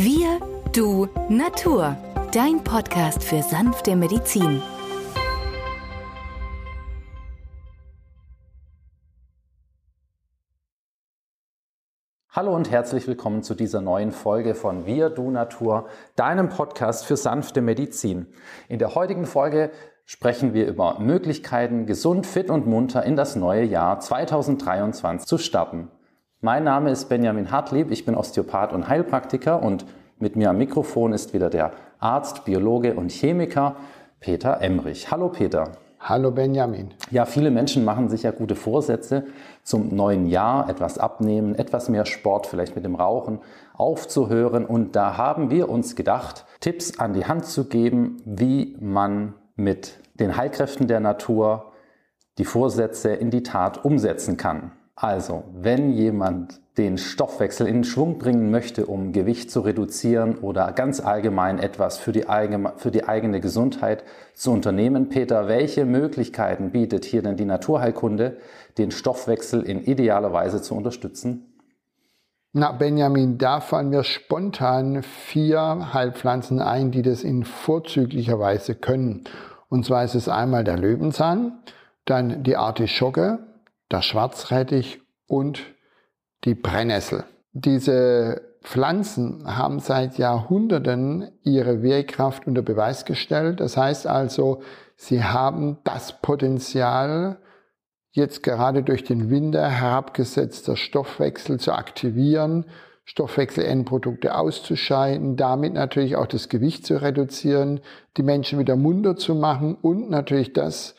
Wir, du, Natur. Dein Podcast für sanfte Medizin. Hallo und herzlich willkommen zu dieser neuen Folge von Wir, du, Natur, deinem Podcast für sanfte Medizin. In der heutigen Folge sprechen wir über Möglichkeiten, gesund, fit und munter in das neue Jahr 2023 zu starten. Mein Name ist Benjamin Hartlieb, ich bin Osteopath und Heilpraktiker und mit mir am Mikrofon ist wieder der Arzt, Biologe und Chemiker Peter Emrich. Hallo Peter. Hallo Benjamin. Ja, viele Menschen machen sich ja gute Vorsätze zum neuen Jahr, etwas abnehmen, etwas mehr Sport, vielleicht mit dem Rauchen aufzuhören. Und da haben wir uns gedacht, Tipps an die Hand zu geben, wie man mit den Heilkräften der Natur die Vorsätze in die Tat umsetzen kann. Also, wenn jemand den Stoffwechsel in Schwung bringen möchte, um Gewicht zu reduzieren oder ganz allgemein etwas für die, eigene, für die eigene Gesundheit zu unternehmen, Peter, welche Möglichkeiten bietet hier denn die Naturheilkunde, den Stoffwechsel in idealer Weise zu unterstützen? Na, Benjamin, da fallen mir spontan vier Heilpflanzen ein, die das in vorzüglicher Weise können. Und zwar ist es einmal der Löwenzahn, dann die Artischocke, der Schwarzrettich und die Brennnessel. Diese Pflanzen haben seit Jahrhunderten ihre Wehrkraft unter Beweis gestellt. Das heißt also, sie haben das Potenzial, jetzt gerade durch den Winter herabgesetzter Stoffwechsel zu aktivieren, Stoffwechselendprodukte auszuscheiden, damit natürlich auch das Gewicht zu reduzieren, die Menschen wieder munter zu machen und natürlich das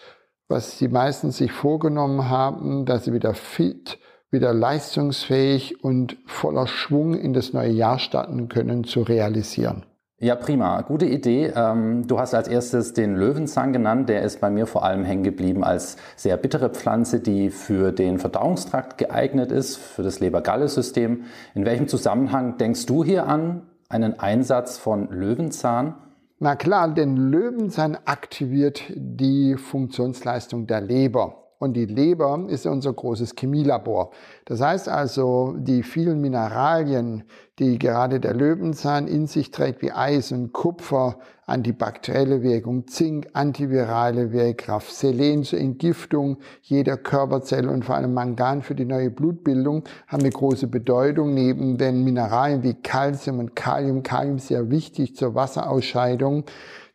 was die meisten sich vorgenommen haben, dass sie wieder fit, wieder leistungsfähig und voller Schwung in das neue Jahr starten können, zu realisieren. Ja, prima. Gute Idee. Ähm, du hast als erstes den Löwenzahn genannt. Der ist bei mir vor allem hängen geblieben als sehr bittere Pflanze, die für den Verdauungstrakt geeignet ist, für das Leber-Galle-System. In welchem Zusammenhang denkst du hier an einen Einsatz von Löwenzahn? Na klar, denn Löwenzahn aktiviert die Funktionsleistung der Leber. Und die Leber ist unser großes Chemielabor. Das heißt also, die vielen Mineralien, die gerade der Löwenzahn in sich trägt, wie Eisen, Kupfer, antibakterielle Wirkung, Zink, antivirale Wirkkraft, Selen zur Entgiftung jeder Körperzelle und vor allem Mangan für die neue Blutbildung, haben eine große Bedeutung. Neben den Mineralien wie Calcium und Kalium, Kalium sehr wichtig zur Wasserausscheidung,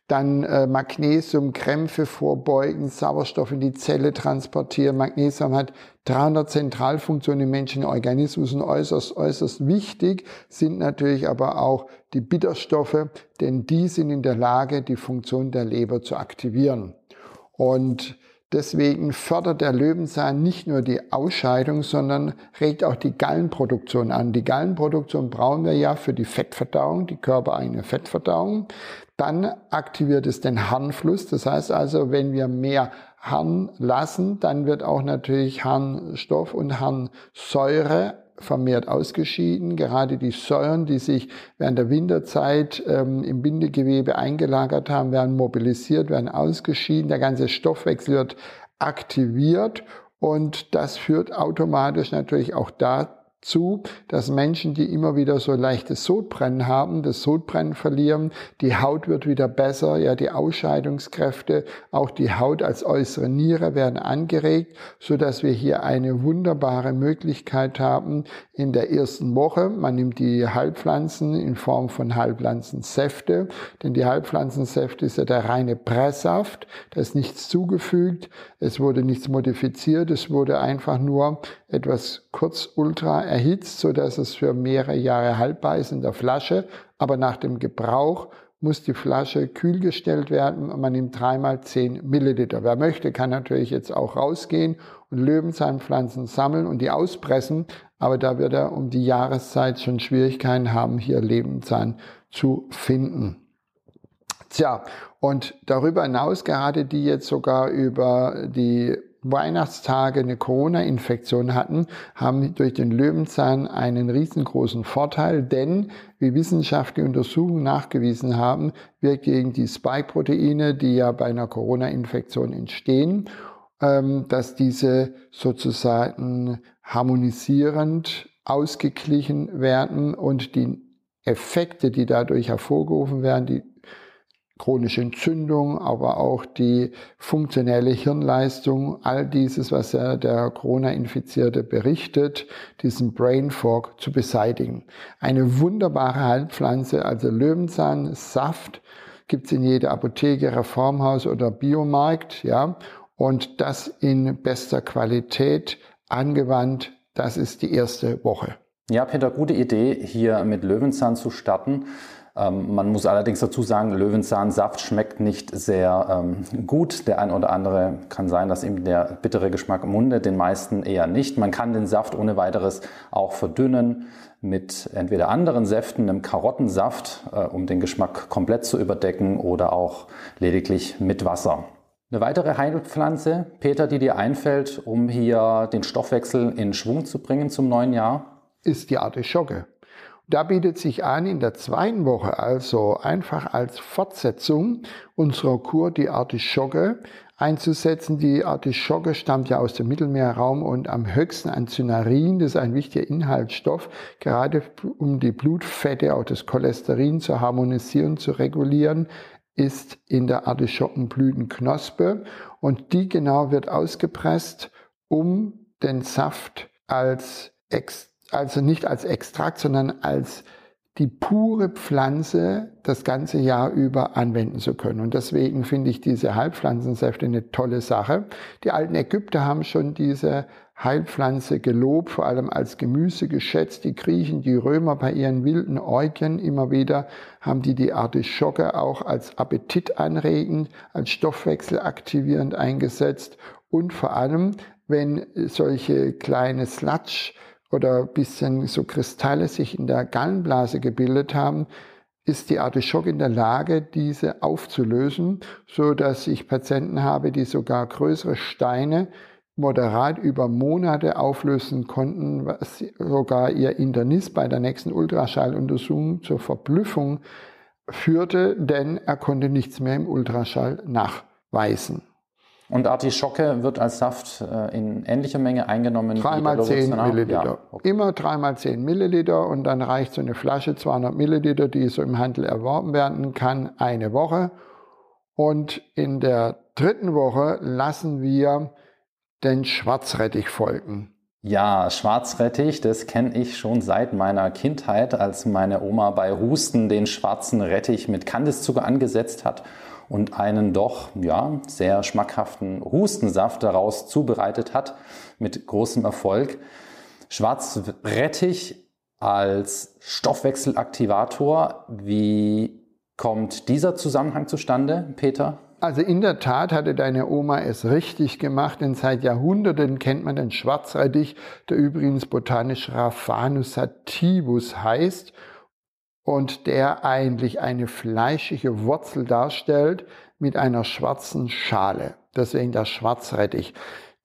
dann äh, Magnesium, Krämpfe vorbeugen, Sauerstoff in die Zelle transportieren. Magnesium hat 300 Zentralfunktionen im menschlichen Organismus und äußerst, äußerst wichtig sind natürlich aber auch die Bitterstoffe, denn die sind in der Lage, die Funktion der Leber zu aktivieren. Und Deswegen fördert der Löwenzahn nicht nur die Ausscheidung, sondern regt auch die Gallenproduktion an. Die Gallenproduktion brauchen wir ja für die Fettverdauung, die körpereigene Fettverdauung. Dann aktiviert es den Harnfluss. Das heißt also, wenn wir mehr Harn lassen, dann wird auch natürlich Harnstoff und Harnsäure vermehrt ausgeschieden. Gerade die Säuren, die sich während der Winterzeit ähm, im Bindegewebe eingelagert haben, werden mobilisiert, werden ausgeschieden. Der ganze Stoffwechsel wird aktiviert und das führt automatisch natürlich auch dazu, zu, dass Menschen, die immer wieder so leichtes Sodbrennen haben, das Sodbrennen verlieren, die Haut wird wieder besser, ja, die Ausscheidungskräfte, auch die Haut als äußere Niere werden angeregt, so dass wir hier eine wunderbare Möglichkeit haben in der ersten Woche. Man nimmt die Heilpflanzen in Form von Heilpflanzensäfte, denn die Heilpflanzensäfte ist ja der reine Presssaft, da ist nichts zugefügt, es wurde nichts modifiziert, es wurde einfach nur etwas kurz ultra erhitzt, so dass es für mehrere Jahre haltbar ist in der Flasche. Aber nach dem Gebrauch muss die Flasche kühl gestellt werden und man nimmt dreimal zehn Milliliter. Wer möchte, kann natürlich jetzt auch rausgehen und Löwenzahnpflanzen sammeln und die auspressen. Aber da wird er um die Jahreszeit schon Schwierigkeiten haben, hier Löwenzahn zu finden. Tja, und darüber hinaus gerade die jetzt sogar über die Weihnachtstage eine Corona-Infektion hatten, haben durch den Löwenzahn einen riesengroßen Vorteil, denn wie wissenschaftliche Untersuchungen nachgewiesen haben, wirkt gegen die Spike-Proteine, die ja bei einer Corona-Infektion entstehen, ähm, dass diese sozusagen harmonisierend ausgeglichen werden und die Effekte, die dadurch hervorgerufen werden, die chronische Entzündung, aber auch die funktionelle Hirnleistung, all dieses, was ja der Corona-Infizierte berichtet, diesen Brain Fog zu beseitigen. Eine wunderbare Heilpflanze, also Löwenzahnsaft, gibt's in jeder Apotheke, Reformhaus oder Biomarkt, ja, und das in bester Qualität angewandt. Das ist die erste Woche. Ja, Peter, gute Idee, hier mit Löwenzahn zu starten. Ähm, man muss allerdings dazu sagen, Löwenzahnsaft schmeckt nicht sehr ähm, gut. Der ein oder andere kann sein, dass ihm der bittere Geschmack im Munde, den meisten eher nicht. Man kann den Saft ohne weiteres auch verdünnen mit entweder anderen Säften, einem Karottensaft, äh, um den Geschmack komplett zu überdecken oder auch lediglich mit Wasser. Eine weitere Heilpflanze, Peter, die dir einfällt, um hier den Stoffwechsel in Schwung zu bringen zum neuen Jahr? Ist die Artischocke. Da bietet sich an, in der zweiten Woche, also einfach als Fortsetzung unserer Kur, die Artischocke einzusetzen. Die Artischocke stammt ja aus dem Mittelmeerraum und am höchsten an Cynarin, das ist ein wichtiger Inhaltsstoff, gerade um die Blutfette, auch das Cholesterin zu harmonisieren, zu regulieren, ist in der Artischockenblütenknospe und die genau wird ausgepresst, um den Saft als Extrakt also nicht als Extrakt, sondern als die pure Pflanze das ganze Jahr über anwenden zu können. Und deswegen finde ich diese Heilpflanzensäfte eine tolle Sache. Die alten Ägypter haben schon diese Heilpflanze gelobt, vor allem als Gemüse geschätzt. Die Griechen, die Römer bei ihren wilden Orgien immer wieder haben die die Artischocke auch als appetitanregend, als stoffwechselaktivierend eingesetzt. Und vor allem, wenn solche kleine Sludge oder ein bisschen so Kristalle sich in der Gallenblase gebildet haben, ist die Artischocke in der Lage, diese aufzulösen, so dass ich Patienten habe, die sogar größere Steine moderat über Monate auflösen konnten, was sogar ihr Internist bei der nächsten Ultraschalluntersuchung zur Verblüffung führte, denn er konnte nichts mehr im Ultraschall nachweisen. Und Artischocke wird als Saft äh, in ähnlicher Menge eingenommen. 3 mal 10 Milliliter. Ja, okay. Immer 3 mal 10 Milliliter und dann reicht so eine Flasche 200 Milliliter, die so im Handel erworben werden kann, eine Woche. Und in der dritten Woche lassen wir den Schwarzrettich folgen. Ja, Schwarzrettich, das kenne ich schon seit meiner Kindheit, als meine Oma bei Husten den schwarzen Rettich mit Kandiszucker angesetzt hat und einen doch ja, sehr schmackhaften Hustensaft daraus zubereitet hat mit großem Erfolg. Schwarzrettich als Stoffwechselaktivator, wie kommt dieser Zusammenhang zustande, Peter? Also in der Tat hatte deine Oma es richtig gemacht, denn seit Jahrhunderten kennt man den Schwarzrettich, der übrigens botanisch Raphanus sativus heißt und der eigentlich eine fleischige Wurzel darstellt mit einer schwarzen Schale. Deswegen der Schwarzrettich.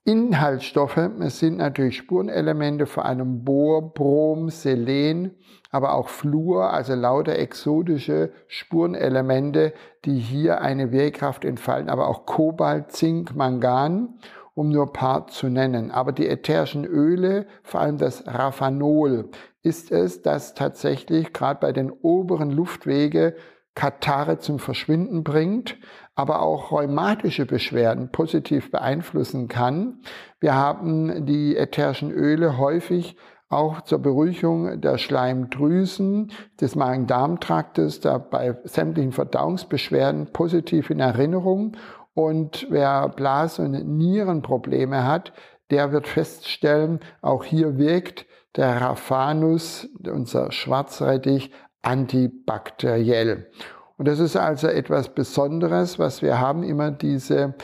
Inhaltsstoffe sind natürlich Spurenelemente, vor allem Bohr, Brom, Selen, aber auch Fluor, also lauter exotische Spurenelemente, die hier eine Wehrkraft entfalten, aber auch Kobalt, Zink, Mangan, um nur ein paar zu nennen. Aber die ätherischen Öle, vor allem das Raffanol, ist es, das tatsächlich gerade bei den oberen Luftwege Katare zum Verschwinden bringt, aber auch rheumatische Beschwerden positiv beeinflussen kann. Wir haben die ätherischen Öle häufig auch zur Beruhigung der Schleimdrüsen des Magen-Darm-Traktes, da bei sämtlichen Verdauungsbeschwerden positiv in Erinnerung. Und wer Blas- und Nierenprobleme hat, der wird feststellen, auch hier wirkt der Raphanus, unser Schwarzrettich, antibakteriell. Und das ist also etwas Besonderes, was wir haben, immer diese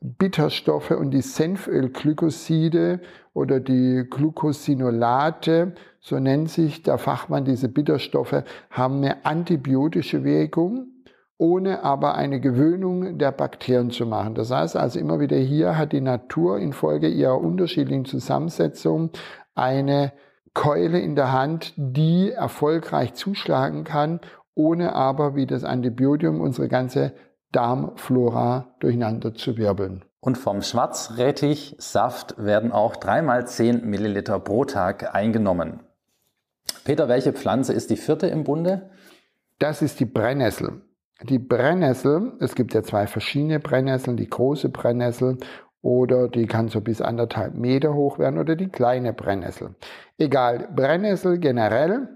Bitterstoffe und die Senfölglykoside oder die Glucosinolate, so nennt sich der Fachmann diese Bitterstoffe, haben eine antibiotische Wirkung, ohne aber eine Gewöhnung der Bakterien zu machen. Das heißt also immer wieder hier hat die Natur infolge ihrer unterschiedlichen Zusammensetzung eine Keule in der Hand, die erfolgreich zuschlagen kann, ohne aber wie das Antibiotikum unsere ganze Darmflora durcheinander zu wirbeln. Und vom Schwarzrettichsaft werden auch 3 mal 10 Milliliter pro Tag eingenommen. Peter, welche Pflanze ist die vierte im Bunde? Das ist die Brennnessel. Die Brennnessel, es gibt ja zwei verschiedene Brennnesseln, die große Brennnessel oder die kann so bis anderthalb Meter hoch werden oder die kleine Brennnessel. Egal, Brennnessel generell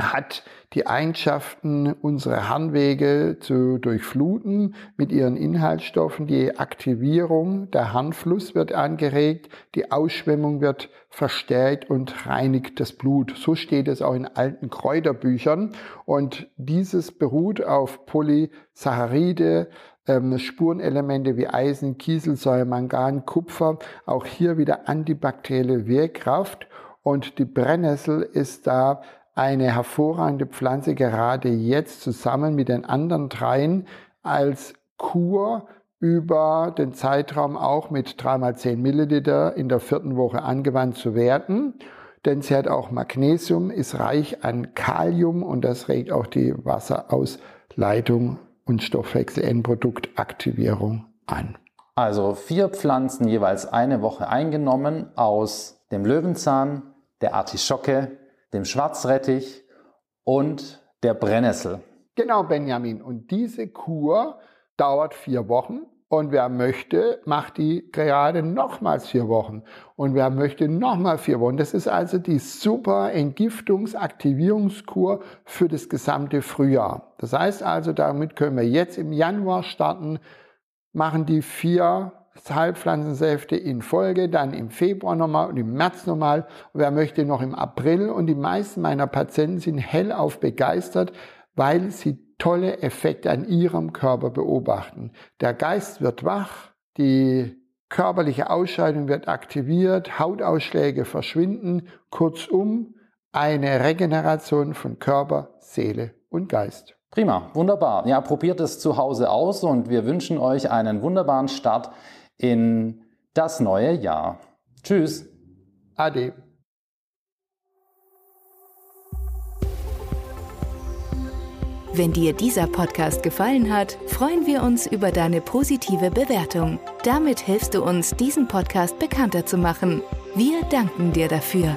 hat die Eigenschaften, unsere Harnwege zu durchfluten mit ihren Inhaltsstoffen. Die Aktivierung, der Harnfluss wird angeregt, die Ausschwemmung wird verstärkt und reinigt das Blut. So steht es auch in alten Kräuterbüchern. Und dieses beruht auf Polysaccharide, ähm, Spurenelemente wie Eisen, Kieselsäure, Mangan, Kupfer. Auch hier wieder antibakterielle Wirkkraft. Und die Brennnessel ist da eine hervorragende Pflanze gerade jetzt zusammen mit den anderen dreien als Kur über den Zeitraum auch mit 3x10 Milliliter in der vierten Woche angewandt zu werden. Denn sie hat auch Magnesium, ist reich an Kalium und das regt auch die Wasserausleitung und Stoffwechselendproduktaktivierung an. Also vier Pflanzen jeweils eine Woche eingenommen aus dem Löwenzahn, der Artischocke, dem Schwarzrettich und der Brennnessel. Genau, Benjamin. Und diese Kur dauert vier Wochen. Und wer möchte, macht die gerade nochmals vier Wochen. Und wer möchte nochmal vier Wochen. Das ist also die super Entgiftungs-Aktivierungskur für das gesamte Frühjahr. Das heißt also, damit können wir jetzt im Januar starten, machen die vier Heilpflanzensäfte in Folge, dann im Februar nochmal und im März nochmal. Und wer möchte noch im April. Und die meisten meiner Patienten sind hellauf begeistert, weil sie tolle Effekte an ihrem Körper beobachten. Der Geist wird wach, die körperliche Ausscheidung wird aktiviert, Hautausschläge verschwinden, kurzum eine Regeneration von Körper, Seele und Geist. Prima, wunderbar. Ja, probiert es zu Hause aus und wir wünschen euch einen wunderbaren Start in das neue Jahr. Tschüss. Ade. Wenn dir dieser Podcast gefallen hat, freuen wir uns über deine positive Bewertung. Damit hilfst du uns, diesen Podcast bekannter zu machen. Wir danken dir dafür.